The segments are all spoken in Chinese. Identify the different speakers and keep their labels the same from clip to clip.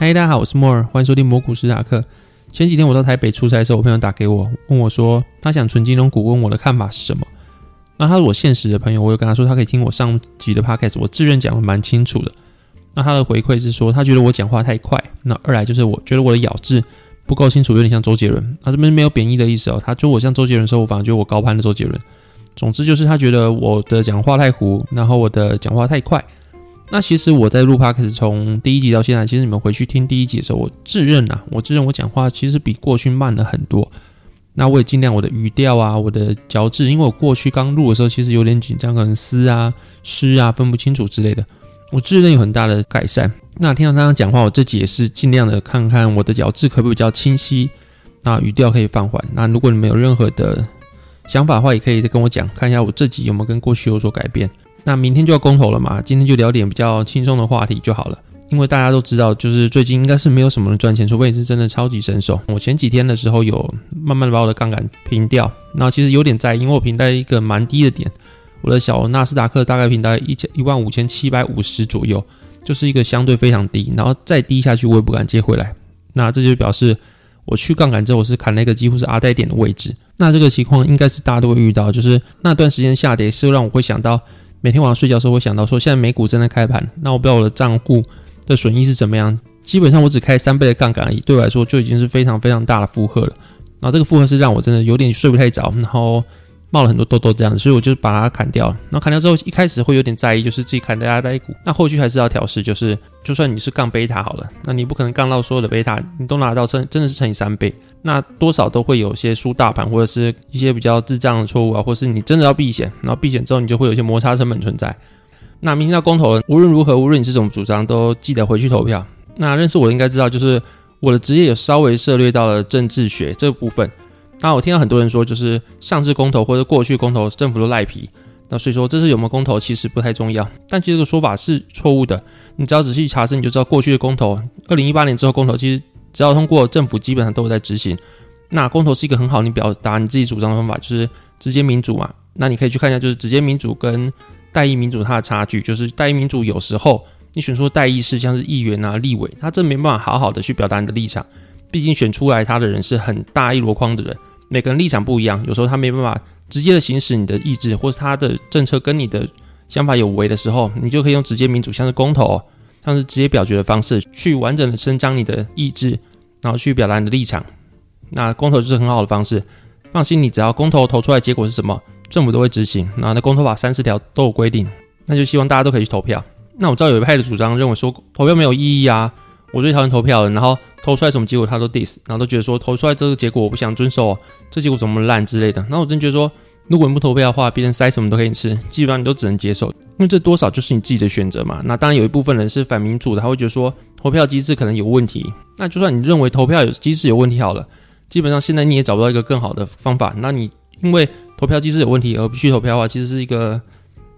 Speaker 1: 嗨，大家好，我是莫尔，欢迎收听魔股史塔克。前几天我到台北出差的时候，我朋友打给我，问我说他想存金融股，问我的看法是什么。那他是我现实的朋友，我有跟他说他可以听我上集的 podcast，我自认讲的蛮清楚的。那他的回馈是说他觉得我讲话太快，那二来就是我觉得我的咬字不够清楚，有点像周杰伦。他这边没有贬义的意思哦，他说我像周杰伦的时候，我反而觉得我高攀的周杰伦。总之就是他觉得我的讲话太糊，然后我的讲话太快。那其实我在录 p 开始从第一集到现在，其实你们回去听第一集的时候，我自认啊，我自认我讲话其实比过去慢了很多。那我也尽量我的语调啊，我的嚼字，因为我过去刚录的时候其实有点紧张，可能嘶啊、诗啊分不清楚之类的，我自认有很大的改善。那听到他讲话，我这集也是尽量的看看我的咬字可不可以比较清晰，那语调可以放缓。那如果你们有任何的想法的话，也可以再跟我讲，看一下我这集有没有跟过去有所改变。那明天就要公投了嘛，今天就聊点比较轻松的话题就好了。因为大家都知道，就是最近应该是没有什么人赚钱，除非是真的超级神手。我前几天的时候有慢慢的把我的杠杆平掉，那其实有点在意，因为我平在一个蛮低的点，我的小纳斯达克大概平在一千一万五千七百五十左右，就是一个相对非常低，然后再低下去我也不敢接回来。那这就表示我去杠杆之后，我是砍了一个几乎是阿呆点的位置。那这个情况应该是大家都会遇到，就是那段时间下跌是让我会想到。每天晚上睡觉的时候，会想到说，现在美股正在开盘，那我不知道我的账户的损益是怎么样。基本上我只开三倍的杠杆而已，对我来说就已经是非常非常大的负荷了。然后这个负荷是让我真的有点睡不太着，然后。冒了很多痘痘这样子，所以我就把它砍掉了。然后砍掉之后，一开始会有点在意，就是自己砍的压呆股。那后续还是要调试，就是就算你是杠贝塔好了，那你不可能杠到所有的贝塔，你都拿到真真的是乘以三倍，那多少都会有些输大盘，或者是一些比较智障的错误啊，或是你真的要避险，然后避险之后你就会有一些摩擦成本存在。那明天要公投了，无论如何，无论你是怎么主张，都记得回去投票。那认识我应该知道，就是我的职业有稍微涉猎到了政治学这部分。那我听到很多人说，就是上次公投或者过去公投，政府都赖皮。那所以说，这次有没有公投其实不太重要。但其实这个说法是错误的。你只要仔细查证，你就知道过去的公投，二零一八年之后公投，其实只要通过，政府基本上都有在执行。那公投是一个很好你表达你自己主张的方法，就是直接民主嘛。那你可以去看一下，就是直接民主跟代议民主它的差距。就是代议民主有时候你选出代议士，像是议员啊、立委，他真没办法好好的去表达你的立场。毕竟选出来他的人是很大一箩筐的人。每个人立场不一样，有时候他没办法直接的行使你的意志，或是他的政策跟你的想法有违的时候，你就可以用直接民主，像是公投，像是直接表决的方式，去完整的伸张你的意志，然后去表达你的立场。那公投就是很好的方式。放心，你只要公投投出来结果是什么，政府都会执行。然后那公投法三十条都有规定，那就希望大家都可以去投票。那我知道有一派的主张认为说投票没有意义啊，我最讨厌投票了，然后。投出来什么结果他都 diss，然后都觉得说投出来这个结果我不想遵守，这结果怎么烂之类的。那我真觉得说，如果你不投票的话，别人塞什么都可以吃，基本上你都只能接受，因为这多少就是你自己的选择嘛。那当然有一部分人是反民主的，他会觉得说投票机制可能有问题。那就算你认为投票有机制有问题好了，基本上现在你也找不到一个更好的方法。那你因为投票机制有问题而不去投票的话，其实是一个。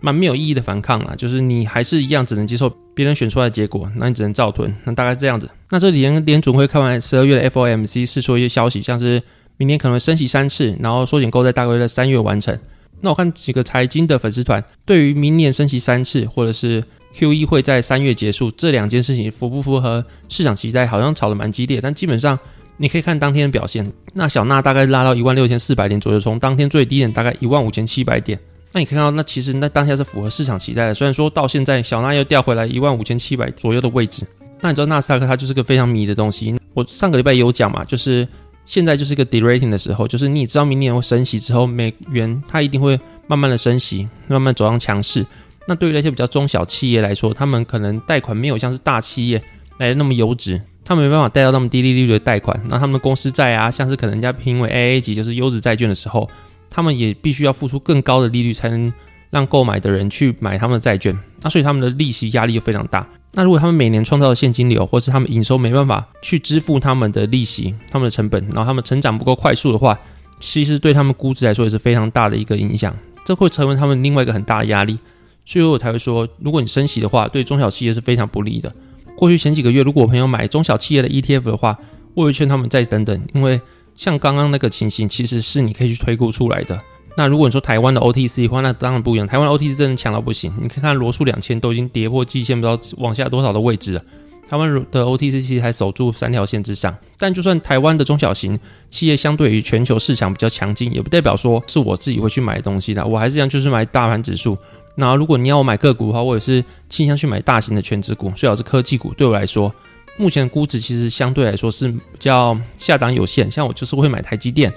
Speaker 1: 蛮没有意义的反抗啊，就是你还是一样只能接受别人选出来的结果，那你只能照吞，那大概是这样子。那这几天联准会开完十二月的 FOMC 释出一些消息，像是明年可能会升息三次，然后缩减购债大概在三月完成。那我看几个财经的粉丝团对于明年升息三次，或者是 QE 会在三月结束这两件事情符不符合市场期待，好像吵得蛮激烈。但基本上你可以看当天的表现，那小纳大概拉到一万六千四百点左右，从当天最低点大概一万五千七百点。那你看到，那其实那当下是符合市场期待的。虽然说到现在，小纳又掉回来一万五千七百左右的位置。那你知道纳斯达克它就是个非常迷的东西。我上个礼拜有讲嘛，就是现在就是一个 de-rating 的时候，就是你知道明年会升息之后，美元它一定会慢慢的升息，慢慢走向强势。那对于那些比较中小企业来说，他们可能贷款没有像是大企业来的那么优质，他们没办法贷到那么低利率的贷款。那他们的公司债啊，像是可能人家评为 AA 级，就是优质债券的时候。他们也必须要付出更高的利率，才能让购买的人去买他们的债券。那所以他们的利息压力就非常大。那如果他们每年创造的现金流，或是他们营收没办法去支付他们的利息、他们的成本，然后他们成长不够快速的话，其实对他们估值来说也是非常大的一个影响。这会成为他们另外一个很大的压力。所以我才会说，如果你升息的话，对中小企业是非常不利的。过去前几个月，如果我朋友买中小企业的 ETF 的话，我会劝他们再等等，因为。像刚刚那个情形，其实是你可以去推估出来的。那如果你说台湾的 OTC 的话，那当然不一样。台湾 OTC 真的强到不行，你可以看罗素两千都已经跌破季线，不知道往下多少的位置了。台湾的 OTC 其实还守住三条线之上。但就算台湾的中小型企业相对于全球市场比较强劲，也不代表说是我自己会去买东西的。我还是一样，就是买大盘指数。那如果你要我买个股的话，我也是倾向去买大型的全值股，最好是科技股。对我来说，目前的估值其实相对来说是比较下档有限。像我就是会买台积电，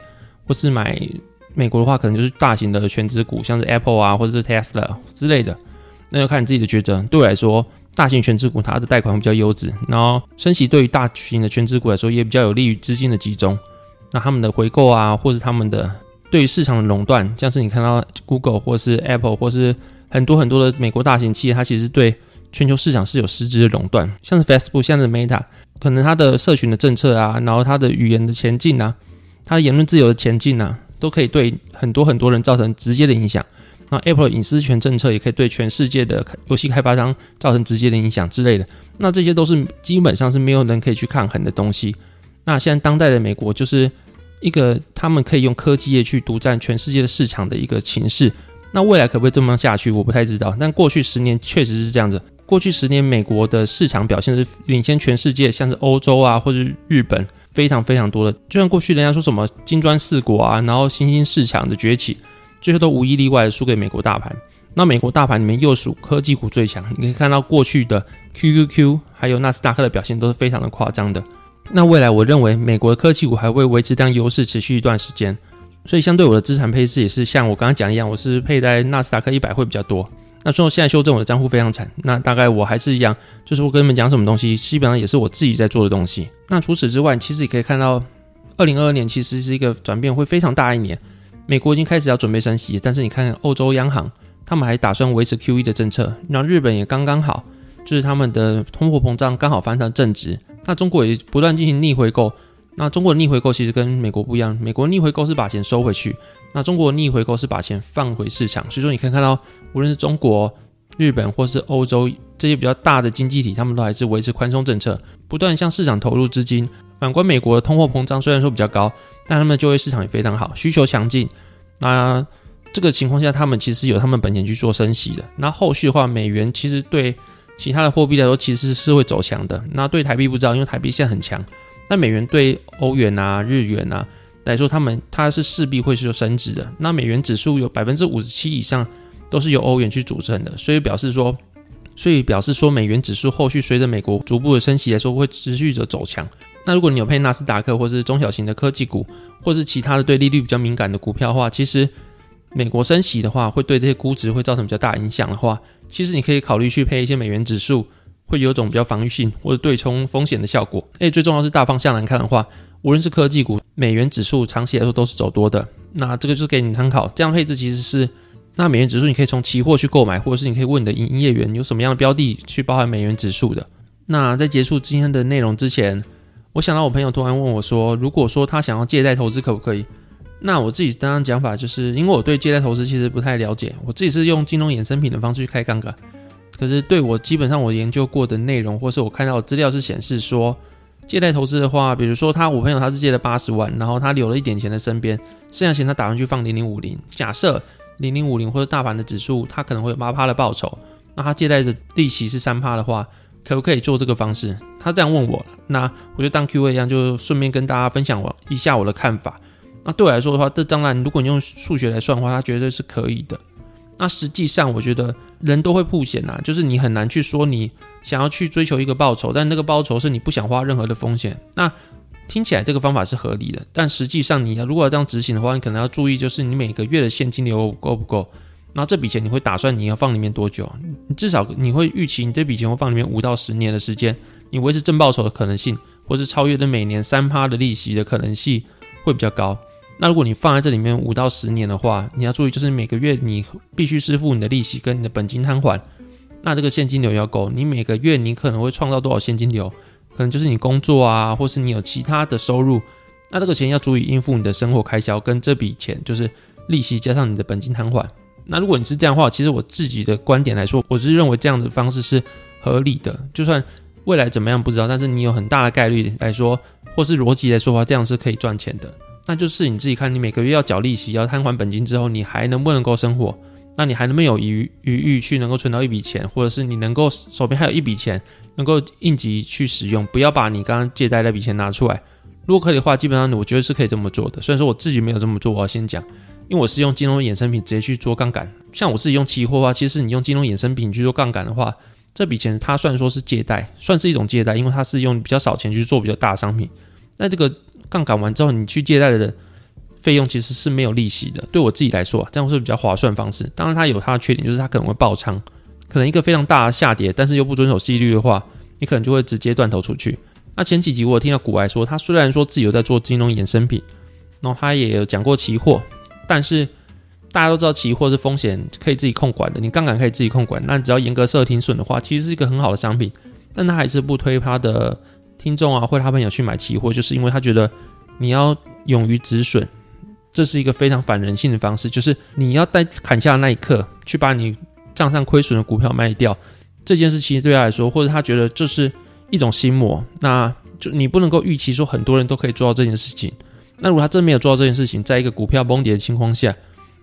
Speaker 1: 或是买美国的话，可能就是大型的权值股，像是 Apple 啊，或者是 Tesla 之类的。那要看你自己的抉择。对我来说，大型权值股它的贷款会比较优质，然后升息对于大型的权值股来说也比较有利于资金的集中。那他们的回购啊，或是他们的对于市场的垄断，像是你看到 Google 或是 Apple 或是很多很多的美国大型企业，它其实对全球市场是有实质的垄断。像是 Facebook，像是 Meta，可能它的社群的政策啊，然后它的语言的前进啊，它的言论自由的前进啊，都可以对很多很多人造成直接的影响。那 Apple 隐私权政策也可以对全世界的游戏开发商造成直接的影响之类的。那这些都是基本上是没有人可以去抗衡的东西。那现在当代的美国就是一个他们可以用科技业去独占全世界的市场的一个情势。那未来可不可以这么下去，我不太知道。但过去十年确实是这样子。过去十年，美国的市场表现是领先全世界，像是欧洲啊或者日本非常非常多的。就像过去人家说什么金砖四国啊，然后新兴市场的崛起。最后都无一例外的输给美国大盘。那美国大盘里面又属科技股最强，你可以看到过去的 QQQ 还有纳斯达克的表现都是非常的夸张的。那未来我认为美国的科技股还会维持这样优势持续一段时间，所以相对我的资产配置也是像我刚刚讲一样，我是配在纳斯达克一百会比较多。那说现在修正我的账户非常惨，那大概我还是一样，就是我跟你们讲什么东西，基本上也是我自己在做的东西。那除此之外，其实也可以看到，二零二二年其实是一个转变会非常大一年。美国已经开始要准备升息，但是你看欧洲央行，他们还打算维持 QE 的政策。然后日本也刚刚好，就是他们的通货膨胀刚好翻上正值。那中国也不断进行逆回购。那中国的逆回购其实跟美国不一样，美国逆回购是把钱收回去，那中国逆回购是把钱放回市场。所以说你可以看到，无论是中国、日本或是欧洲这些比较大的经济体，他们都还是维持宽松政策，不断向市场投入资金。反观美国的通货膨胀虽然说比较高，但他们的就业市场也非常好，需求强劲。那这个情况下，他们其实有他们本钱去做升息的。那后续的话，美元其实对其他的货币来说，其实是会走强的。那对台币不知道，因为台币现在很强。那美元对欧元啊、日元啊来说，他们它是势必会是升值的。那美元指数有百分之五十七以上都是由欧元去组成的，所以表示说，所以表示说，美元指数后续随着美国逐步的升息来说，会持续着走强。那如果你有配纳斯达克或是中小型的科技股，或是其他的对利率比较敏感的股票的话，其实美国升息的话，会对这些估值会造成比较大影响的话，其实你可以考虑去配一些美元指数，会有种比较防御性或者对冲风险的效果。诶，最重要是大方向来看的话，无论是科技股，美元指数长期来说都是走多的。那这个就是给你参考，这样配置其实是，那美元指数你可以从期货去购买，或者是你可以问你的营业员有什么样的标的去包含美元指数的。那在结束今天的内容之前。我想到我朋友突然问我说：“如果说他想要借贷投资，可不可以？”那我自己当然讲法就是，因为我对借贷投资其实不太了解，我自己是用金融衍生品的方式去开杠杆。可是对我基本上我研究过的内容，或是我看到的资料是显示说，借贷投资的话，比如说他我朋友他是借了八十万，然后他留了一点钱在身边，剩下钱他打算去放零零五零。假设零零五零或者大盘的指数，他可能会有八趴的报酬，那他借贷的利息是三趴的话。可不可以做这个方式？他这样问我，那我就当 Q&A 一样，就顺便跟大家分享我一下我的看法。那对我来说的话，这当然，如果你用数学来算的话，它绝对是可以的。那实际上，我觉得人都会曝险呐，就是你很难去说你想要去追求一个报酬，但那个报酬是你不想花任何的风险。那听起来这个方法是合理的，但实际上你要如果要这样执行的话，你可能要注意，就是你每个月的现金流够不够。那这笔钱你会打算你要放里面多久？你至少你会预期你这笔钱会放里面五到十年的时间，你维持正报酬的可能性，或是超越的每年三趴的利息的可能性会比较高。那如果你放在这里面五到十年的话，你要注意就是每个月你必须支付你的利息跟你的本金摊还，那这个现金流要够。你每个月你可能会创造多少现金流？可能就是你工作啊，或是你有其他的收入，那这个钱要足以应付你的生活开销，跟这笔钱就是利息加上你的本金摊还。那如果你是这样的话，其实我自己的观点来说，我是认为这样的方式是合理的。就算未来怎么样不知道，但是你有很大的概率来说，或是逻辑来说的话，这样是可以赚钱的。那就是你自己看，你每个月要缴利息，要摊还本金之后，你还能不能够生活？那你还能不能有余余裕去能够存到一笔钱，或者是你能够手边还有一笔钱能够应急去使用，不要把你刚刚借贷那笔钱拿出来。如果可以的话，基本上我觉得是可以这么做的。虽然说我自己没有这么做，我要先讲，因为我是用金融衍生品直接去做杠杆。像我自己用期货的话，其实你用金融衍生品去做杠杆的话，这笔钱它算说是借贷，算是一种借贷，因为它是用比较少钱去做比较大的商品。那这个杠杆完之后，你去借贷的费用其实是没有利息的。对我自己来说，这样是比较划算方式。当然，它有它的缺点，就是它可能会爆仓，可能一个非常大的下跌，但是又不遵守纪律的话，你可能就会直接断头出去。那前几集我有听到股癌说，他虽然说自己有在做金融衍生品，然后他也有讲过期货，但是大家都知道期货是风险可以自己控管的，你杠杆可以自己控管，那只要严格设停损的话，其实是一个很好的商品。但他还是不推他的听众啊或者他朋友去买期货，就是因为他觉得你要勇于止损，这是一个非常反人性的方式，就是你要在砍下的那一刻去把你账上亏损的股票卖掉，这件事其实对他来说，或者他觉得这是。一种心魔，那就你不能够预期说很多人都可以做到这件事情。那如果他真没有做到这件事情，在一个股票崩跌的情况下，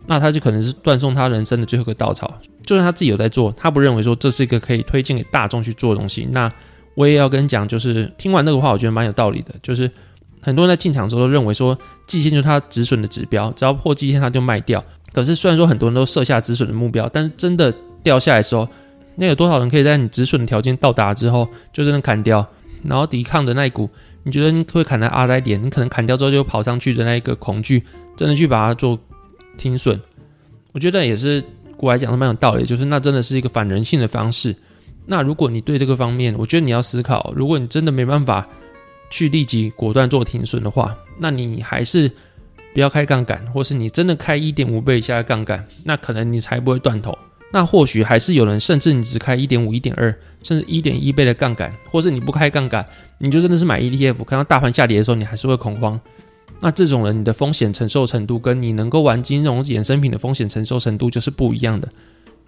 Speaker 1: 那他就可能是断送他人生的最后一个稻草。就算他自己有在做，他不认为说这是一个可以推荐给大众去做的东西。那我也要跟你讲，就是听完那个话，我觉得蛮有道理的。就是很多人在进场的时候都认为说，季线就是他止损的指标，只要破季线他就卖掉。可是虽然说很多人都设下止损的目标，但是真的掉下来的时候，那有多少人可以在你止损的条件到达之后，就真的砍掉，然后抵抗的那一股，你觉得你会砍在阿呆点，你可能砍掉之后就跑上去的那一个恐惧，真的去把它做停损，我觉得也是古来讲的蛮有道理，就是那真的是一个反人性的方式。那如果你对这个方面，我觉得你要思考，如果你真的没办法去立即果断做停损的话，那你还是不要开杠杆，或是你真的开一点五倍以下的杠杆，那可能你才不会断头。那或许还是有人，甚至你只开一点五、一点二，甚至一点一倍的杠杆，或是你不开杠杆，你就真的是买 ETF，看到大盘下跌的时候，你还是会恐慌。那这种人，你的风险承受程度跟你能够玩金融衍生品的风险承受程度就是不一样的，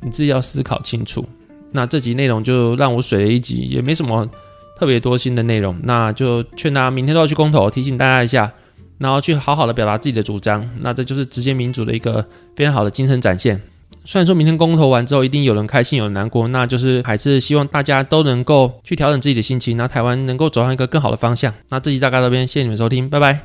Speaker 1: 你自己要思考清楚。那这集内容就让我水了一集，也没什么特别多新的内容，那就劝大家明天都要去公投，提醒大家一下，然后去好好的表达自己的主张。那这就是直接民主的一个非常好的精神展现。虽然说明天公投完之后，一定有人开心，有人难过，那就是还是希望大家都能够去调整自己的心情，那台湾能够走上一个更好的方向。那这集大概到这边，谢谢你们收听，拜拜。